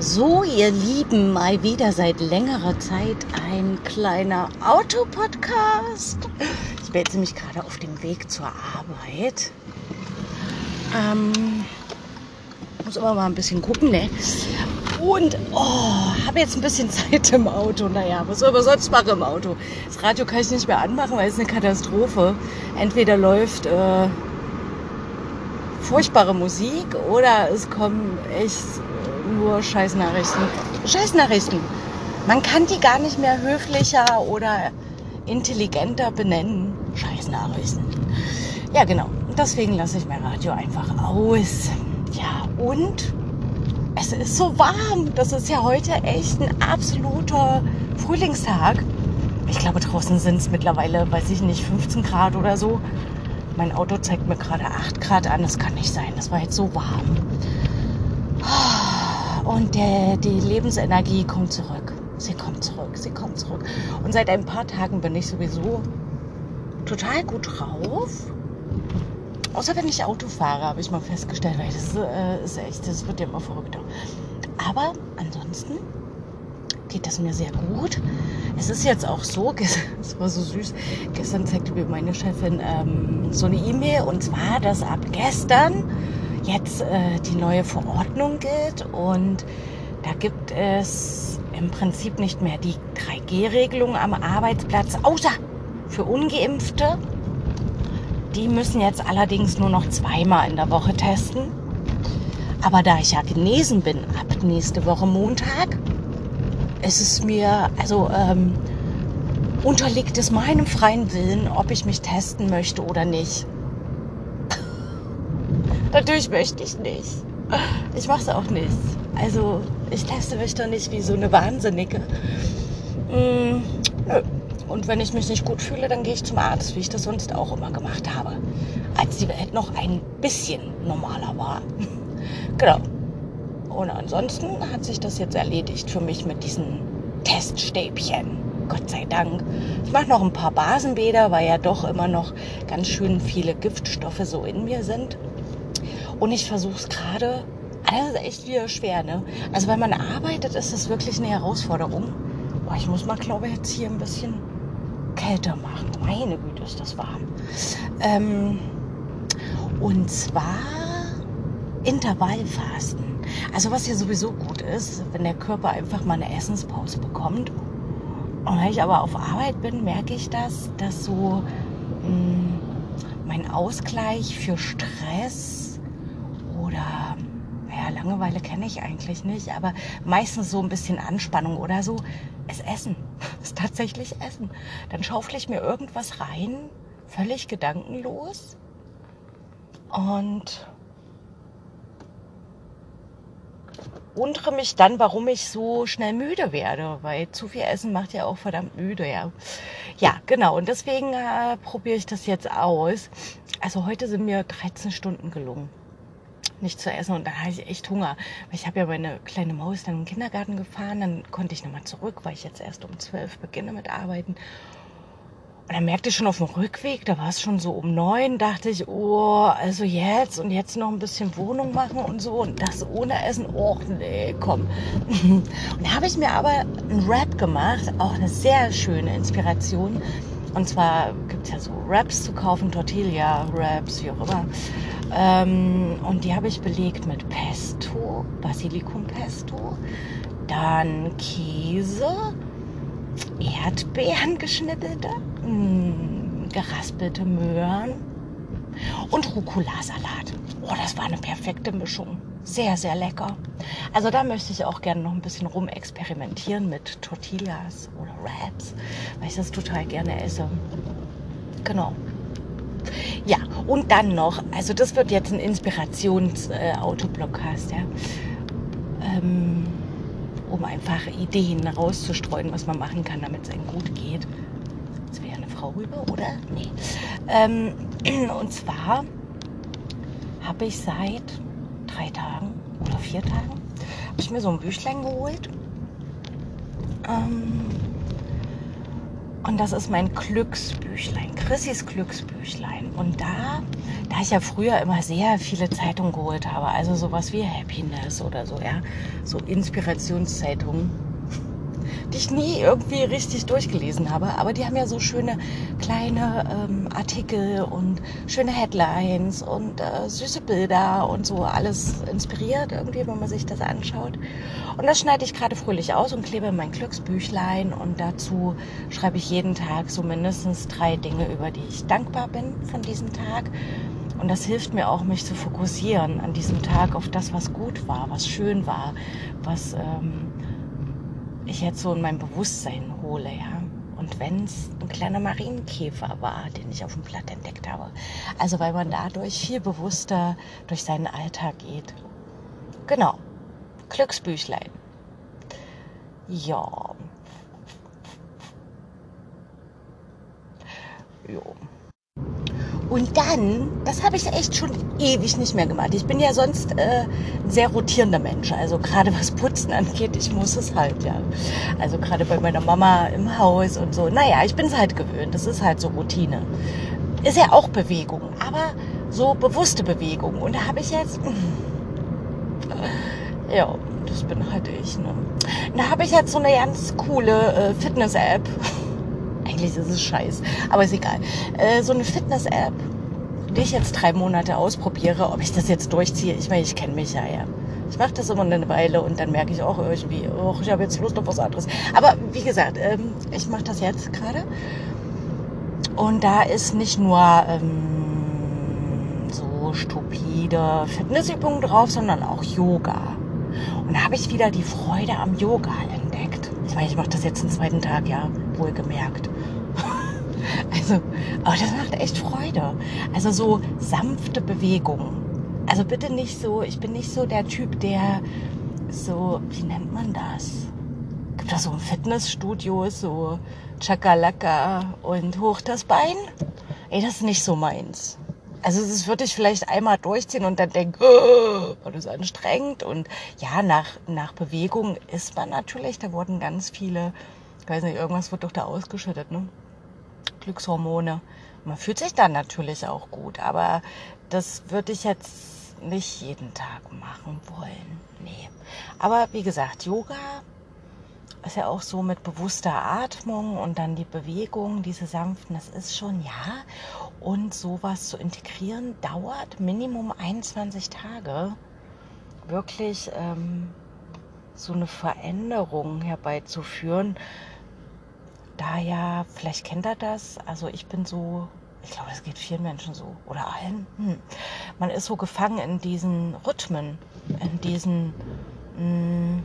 So, ihr Lieben, mal wieder seit längerer Zeit ein kleiner Autopodcast. Ich bin jetzt nämlich gerade auf dem Weg zur Arbeit. Ähm, muss aber mal ein bisschen gucken, ne? Und, oh, habe jetzt ein bisschen Zeit im Auto. Naja, was soll man sonst machen im Auto? Das Radio kann ich nicht mehr anmachen, weil es eine Katastrophe. Entweder läuft äh, furchtbare Musik oder es kommen echt nur Scheißnachrichten. Scheißnachrichten. Man kann die gar nicht mehr höflicher oder intelligenter benennen. Scheißnachrichten. Ja, genau. Deswegen lasse ich mein Radio einfach aus. Ja, und es ist so warm. Das ist ja heute echt ein absoluter Frühlingstag. Ich glaube, draußen sind es mittlerweile, weiß ich nicht, 15 Grad oder so. Mein Auto zeigt mir gerade 8 Grad an. Das kann nicht sein. Das war jetzt so warm. Und der, die Lebensenergie kommt zurück. Sie kommt zurück, sie kommt zurück. Und seit ein paar Tagen bin ich sowieso total gut drauf. Außer wenn ich Auto fahre, habe ich mal festgestellt, weil das äh, ist echt, das wird ja immer verrückter. Aber ansonsten geht das mir sehr gut. Es ist jetzt auch so, es war so süß, gestern zeigte mir meine Chefin ähm, so eine E-Mail und zwar, dass ab gestern jetzt äh, die neue Verordnung gilt und da gibt es im Prinzip nicht mehr die 3G-Regelung am Arbeitsplatz, außer für ungeimpfte. Die müssen jetzt allerdings nur noch zweimal in der Woche testen. Aber da ich ja genesen bin ab nächste Woche Montag, ist es mir, also ähm, unterliegt es meinem freien Willen, ob ich mich testen möchte oder nicht. Natürlich möchte ich nicht. Ich mache es auch nicht. Also ich teste mich doch nicht wie so eine Wahnsinnige. Mm, Und wenn ich mich nicht gut fühle, dann gehe ich zum Arzt, wie ich das sonst auch immer gemacht habe. Als die Welt noch ein bisschen normaler war. genau. Und ansonsten hat sich das jetzt erledigt für mich mit diesen Teststäbchen. Gott sei Dank. Ich mache noch ein paar Basenbäder, weil ja doch immer noch ganz schön viele Giftstoffe so in mir sind. Und ich versuche es gerade. Das ist echt wieder schwer, ne? Also wenn man arbeitet, ist das wirklich eine Herausforderung. Boah, ich muss mal, glaube ich, jetzt hier ein bisschen kälter machen. Meine Güte, ist das warm. Ähm, und zwar Intervallfasten. Also was hier sowieso gut ist, wenn der Körper einfach mal eine Essenspause bekommt. Und wenn ich aber auf Arbeit bin, merke ich das, dass so mh, mm, mein Ausgleich für Stress oder ja, Langeweile kenne ich eigentlich nicht, aber meistens so ein bisschen Anspannung oder so, ist Essen. Ist tatsächlich Essen. Dann schaufle ich mir irgendwas rein, völlig gedankenlos. Und wundere mich dann, warum ich so schnell müde werde, weil zu viel Essen macht ja auch verdammt müde, ja. Ja, genau. Und deswegen äh, probiere ich das jetzt aus. Also heute sind mir 13 Stunden gelungen nicht zu essen und da hatte ich echt Hunger. Ich habe ja meine kleine Maus dann im Kindergarten gefahren, dann konnte ich nochmal zurück, weil ich jetzt erst um zwölf beginne mit Arbeiten. Und dann merkte ich schon auf dem Rückweg, da war es schon so um neun, dachte ich, oh, also jetzt und jetzt noch ein bisschen Wohnung machen und so und das ohne Essen, oh nee, komm. Und da habe ich mir aber einen Rap gemacht, auch eine sehr schöne Inspiration. Und zwar gibt es ja so Wraps zu kaufen, Tortilla-Wraps, wie auch immer. Ähm, und die habe ich belegt mit Pesto, Basilikum-Pesto, dann Käse, Erdbeeren geschnittete, mm, geraspelte Möhren und Rucola-Salat. Oh, das war eine perfekte Mischung. Sehr, sehr lecker. Also da möchte ich auch gerne noch ein bisschen rumexperimentieren mit Tortillas oder Wraps, weil ich das total gerne esse. Genau. Ja, und dann noch, also das wird jetzt ein Inspirations-Autoblockcast, äh, ja. Ähm, um einfach Ideen rauszustreuen, was man machen kann, damit es einem gut geht. Frau rüber, oder? Nee. Ähm, und zwar habe ich seit drei Tagen oder vier Tagen, habe ich mir so ein Büchlein geholt. Ähm, Und das ist mein Glücksbüchlein, Chrissys Glücksbüchlein. Und da, da ich ja früher immer sehr viele Zeitungen geholt habe, also sowas wie Happiness oder so, ja, so Inspirationszeitungen, die ich nie irgendwie richtig durchgelesen habe. Aber die haben ja so schöne kleine ähm, Artikel und schöne Headlines und äh, süße Bilder und so alles inspiriert irgendwie, wenn man sich das anschaut. Und das schneide ich gerade fröhlich aus und klebe in mein Glücksbüchlein und dazu schreibe ich jeden Tag so mindestens drei Dinge, über die ich dankbar bin von diesem Tag. Und das hilft mir auch, mich zu fokussieren an diesem Tag auf das, was gut war, was schön war, was ähm, ich jetzt so in mein Bewusstsein hole, ja. Und wenn es ein kleiner Marienkäfer war, den ich auf dem Blatt entdeckt habe. Also weil man dadurch viel bewusster durch seinen Alltag geht. Genau. Glücksbüchlein. Ja. Jo. Und dann, das habe ich echt schon ewig nicht mehr gemacht. Ich bin ja sonst äh, ein sehr rotierender Mensch. Also gerade was Putzen angeht, ich muss es halt, ja. Also gerade bei meiner Mama im Haus und so. Naja, ich bin es halt gewöhnt. Das ist halt so Routine. Ist ja auch Bewegung, aber so bewusste Bewegung. Und da habe ich jetzt... Ja, das bin halt ich. Ne? Da habe ich jetzt so eine ganz coole äh, Fitness-App eigentlich ist es scheiß, aber ist egal. Äh, so eine Fitness-App, die ich jetzt drei Monate ausprobiere, ob ich das jetzt durchziehe. Ich meine, ich kenne mich ja, ja. Ich mache das immer eine Weile und dann merke ich auch irgendwie, oh, ich habe jetzt Lust auf was anderes. Aber wie gesagt, ähm, ich mache das jetzt gerade. Und da ist nicht nur ähm, so stupide Fitnessübungen drauf, sondern auch Yoga. Und da habe ich wieder die Freude am Yoga entdeckt. Ich meine, ich mache das jetzt den zweiten Tag, ja, wohlgemerkt. Also, aber das macht echt Freude. Also so sanfte Bewegungen. Also bitte nicht so, ich bin nicht so der Typ, der so, wie nennt man das? Gibt da so ein Fitnessstudio, so Chakalaka und hoch das Bein? Ey, das ist nicht so meins. Also das würde ich vielleicht einmal durchziehen und dann denken, oh, das ist anstrengend. Und ja, nach, nach Bewegung ist man natürlich, da wurden ganz viele, ich weiß nicht, irgendwas wird doch da ausgeschüttet, ne? Glückshormone. Man fühlt sich dann natürlich auch gut, aber das würde ich jetzt nicht jeden Tag machen wollen. Nee. Aber wie gesagt, Yoga ist ja auch so mit bewusster Atmung und dann die Bewegung, diese sanften, das ist schon ja. Und sowas zu integrieren dauert Minimum 21 Tage. Wirklich ähm, so eine Veränderung herbeizuführen. Da ja, vielleicht kennt er das. Also ich bin so, ich glaube, es geht vielen Menschen so oder allen. Hm. Man ist so gefangen in diesen Rhythmen, in diesen mh, hm,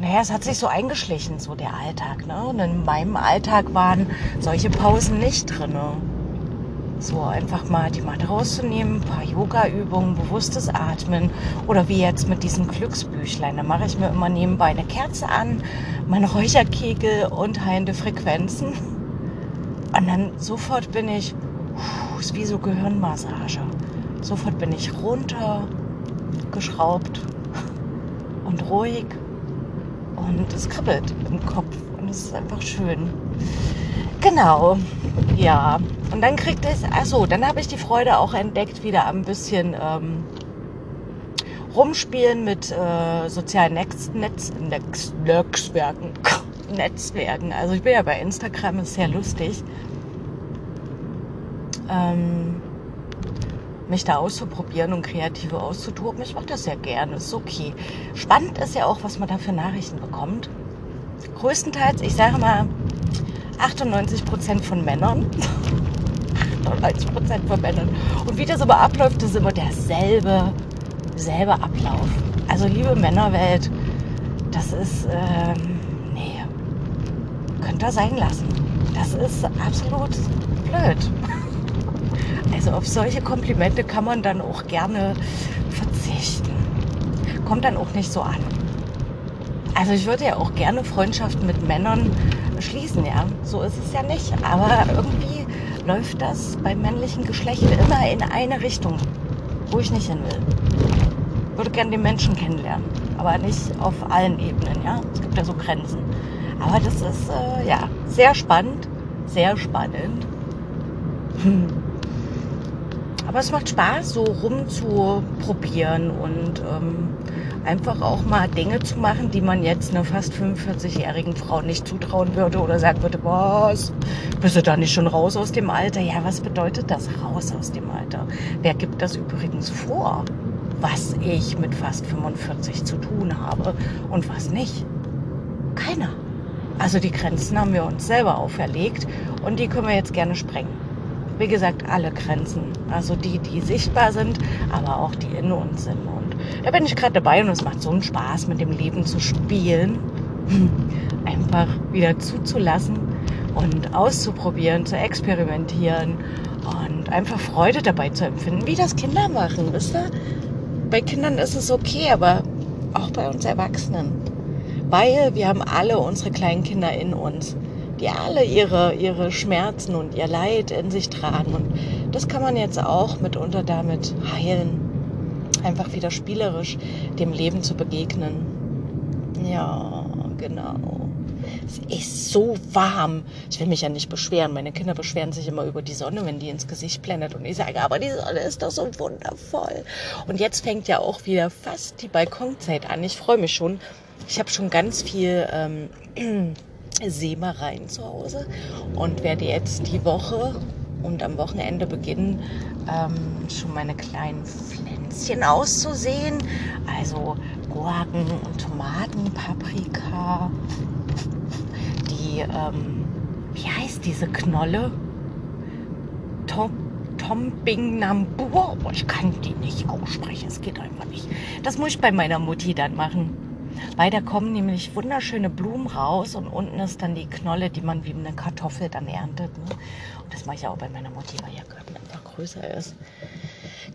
naja, es hat sich so eingeschlichen, so der Alltag. Ne? Und in meinem Alltag waren solche Pausen nicht drin. So einfach mal die Matte rauszunehmen, ein paar Yoga-Übungen, bewusstes Atmen oder wie jetzt mit diesem Glücksbüchlein. Da mache ich mir immer nebenbei eine Kerze an, meine Räucherkegel und heilende Frequenzen. Und dann sofort bin ich, ist wie so Gehirnmassage. Sofort bin ich runter, geschraubt und ruhig und es kribbelt im Kopf und es ist einfach schön. Genau, ja. Und dann kriegt es, achso, dann habe ich die Freude auch entdeckt, wieder ein bisschen ähm, rumspielen mit äh, sozialen Netz, Netz, Netz, Netzwerken. Netzwerken. Also ich bin ja bei Instagram, ist sehr lustig. Ähm, mich da auszuprobieren und kreative auszutoben. Ich mache das sehr gerne, ist okay. Spannend ist ja auch, was man da für Nachrichten bekommt. Größtenteils, ich sage mal, 98 Prozent von Männern. 98 Prozent von Männern. Und wie das aber abläuft, ist immer derselbe, selbe Ablauf. Also liebe Männerwelt, das ist, ähm, nee, könnt ihr sein lassen. Das ist absolut blöd. Also auf solche Komplimente kann man dann auch gerne verzichten. Kommt dann auch nicht so an. Also ich würde ja auch gerne Freundschaften mit Männern schließen, ja. So ist es ja nicht. Aber irgendwie läuft das beim männlichen Geschlecht immer in eine Richtung, wo ich nicht hin will. Ich würde gerne den Menschen kennenlernen, aber nicht auf allen Ebenen, ja. Es gibt ja so Grenzen. Aber das ist äh, ja sehr spannend, sehr spannend. Hm. Aber es macht Spaß, so rumzuprobieren und ähm, einfach auch mal Dinge zu machen, die man jetzt einer fast 45-jährigen Frau nicht zutrauen würde oder sagen würde, was, bist du da nicht schon raus aus dem Alter? Ja, was bedeutet das, raus aus dem Alter? Wer gibt das übrigens vor, was ich mit fast 45 zu tun habe und was nicht? Keiner. Also die Grenzen haben wir uns selber auferlegt und die können wir jetzt gerne sprengen. Wie gesagt, alle Grenzen. Also die, die sichtbar sind, aber auch die in uns sind. Und da bin ich gerade dabei und es macht so einen Spaß, mit dem Leben zu spielen. Einfach wieder zuzulassen und auszuprobieren, zu experimentieren und einfach Freude dabei zu empfinden, wie das Kinder machen. Wisst ihr? Bei Kindern ist es okay, aber auch bei uns Erwachsenen. Weil wir haben alle unsere kleinen Kinder in uns, die alle ihre, ihre Schmerzen und ihr Leid in sich tragen. Und das kann man jetzt auch mitunter damit heilen. Einfach wieder spielerisch dem Leben zu begegnen. Ja, genau. Es ist so warm. Ich will mich ja nicht beschweren. Meine Kinder beschweren sich immer über die Sonne, wenn die ins Gesicht blendet. Und ich sage, aber die Sonne ist doch so wundervoll. Und jetzt fängt ja auch wieder fast die Balkonzeit an. Ich freue mich schon. Ich habe schon ganz viel ähm, Sämereien zu Hause und werde jetzt die Woche und am Wochenende beginnen, ähm, schon meine kleinen Pflänzchen auszusehen. Also Gurken und Tomaten, Paprika, die, ähm, wie heißt diese Knolle? Tom, Tombingnambur. Oh, ich kann die nicht aussprechen, es geht einfach nicht. Das muss ich bei meiner Mutti dann machen. Weil da kommen nämlich wunderschöne Blumen raus und unten ist dann die Knolle, die man wie eine Kartoffel dann erntet. Ne? Und das mache ich auch bei meiner Mutti, weil ihr Garten einfach größer ist.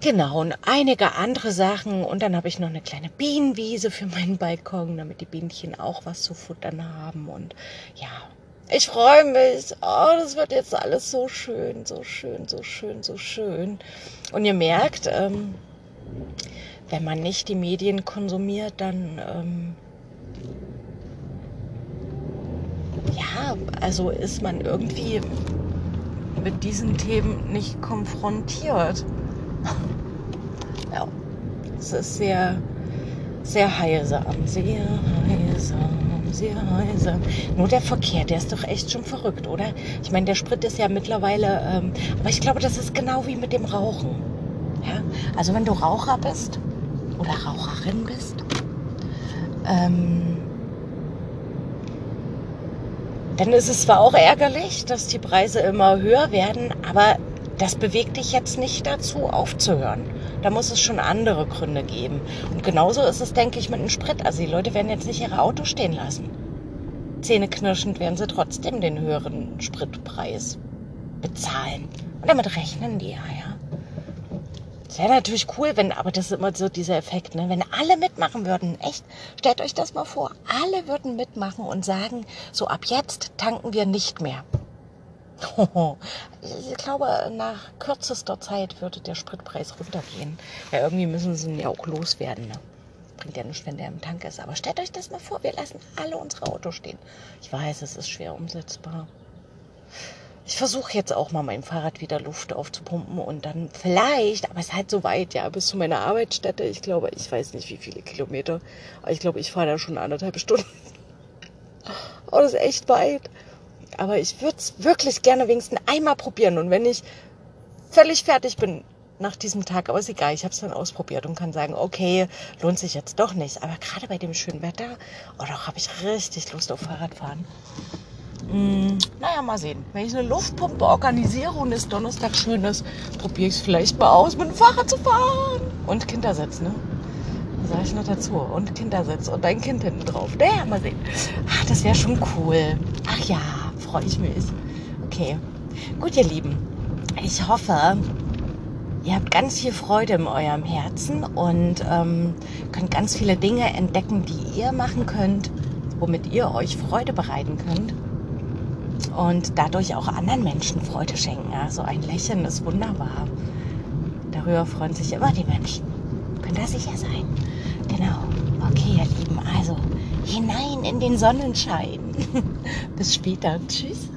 Genau, und einige andere Sachen. Und dann habe ich noch eine kleine Bienenwiese für meinen Balkon, damit die Bienchen auch was zu futtern haben. Und ja, ich freue mich. Oh, das wird jetzt alles so schön, so schön, so schön, so schön. Und ihr merkt, ähm, wenn man nicht die Medien konsumiert, dann ähm, ja, also ist man irgendwie mit diesen Themen nicht konfrontiert. Ja, es ist sehr, sehr heilsam, sehr heilsam, sehr heilsam. Nur der Verkehr, der ist doch echt schon verrückt, oder? Ich meine, der Sprit ist ja mittlerweile, ähm, aber ich glaube, das ist genau wie mit dem Rauchen. Ja? Also wenn du Raucher bist oder Raucherin bist, ähm, dann ist es zwar auch ärgerlich, dass die Preise immer höher werden, aber das bewegt dich jetzt nicht dazu, aufzuhören. Da muss es schon andere Gründe geben. Und genauso ist es, denke ich, mit dem Sprit. Also die Leute werden jetzt nicht ihre Autos stehen lassen. Zähneknirschend werden sie trotzdem den höheren Spritpreis bezahlen. Und damit rechnen die ja, ja. Es wäre natürlich cool, wenn, aber das ist immer so dieser Effekt, ne? wenn alle mitmachen würden. Echt, stellt euch das mal vor. Alle würden mitmachen und sagen, so ab jetzt tanken wir nicht mehr. Ich glaube, nach kürzester Zeit würde der Spritpreis runtergehen. Ja, irgendwie müssen sie ihn ja auch loswerden. Ne? Bringt ja nichts, wenn der im Tank ist. Aber stellt euch das mal vor, wir lassen alle unsere Autos stehen. Ich weiß, es ist schwer umsetzbar. Ich versuche jetzt auch mal mein Fahrrad wieder Luft aufzupumpen und dann vielleicht, aber es ist halt so weit, ja, bis zu meiner Arbeitsstätte. Ich glaube, ich weiß nicht, wie viele Kilometer, aber ich glaube, ich fahre da schon anderthalb Stunden. Oh, das ist echt weit. Aber ich würde es wirklich gerne wenigstens einmal probieren. Und wenn ich völlig fertig bin nach diesem Tag, aber ist egal, ich habe es dann ausprobiert und kann sagen, okay, lohnt sich jetzt doch nicht. Aber gerade bei dem schönen Wetter, oh doch, habe ich richtig Lust auf Fahrradfahren. Hm, naja, mal sehen. Wenn ich eine Luftpumpe organisiere und es Donnerstag schön ist, probiere ich es vielleicht mal aus, mit dem Fahrrad zu fahren. Und Kindersitz, ne? Sage ich noch dazu. Und Kindersitz und dein Kind hinten drauf. Naja, mal sehen. Ach, das wäre schon cool. Ach ja, freue ich mich. Okay. Gut, ihr Lieben. Ich hoffe, ihr habt ganz viel Freude in eurem Herzen und ähm, könnt ganz viele Dinge entdecken, die ihr machen könnt, womit ihr euch Freude bereiten könnt und dadurch auch anderen Menschen Freude schenken. Ja, so ein Lächeln ist wunderbar. Darüber freuen sich immer die Menschen. Könnt ihr sicher sein. Genau. Okay, ihr Lieben, also hinein in den Sonnenschein. Bis später. Tschüss.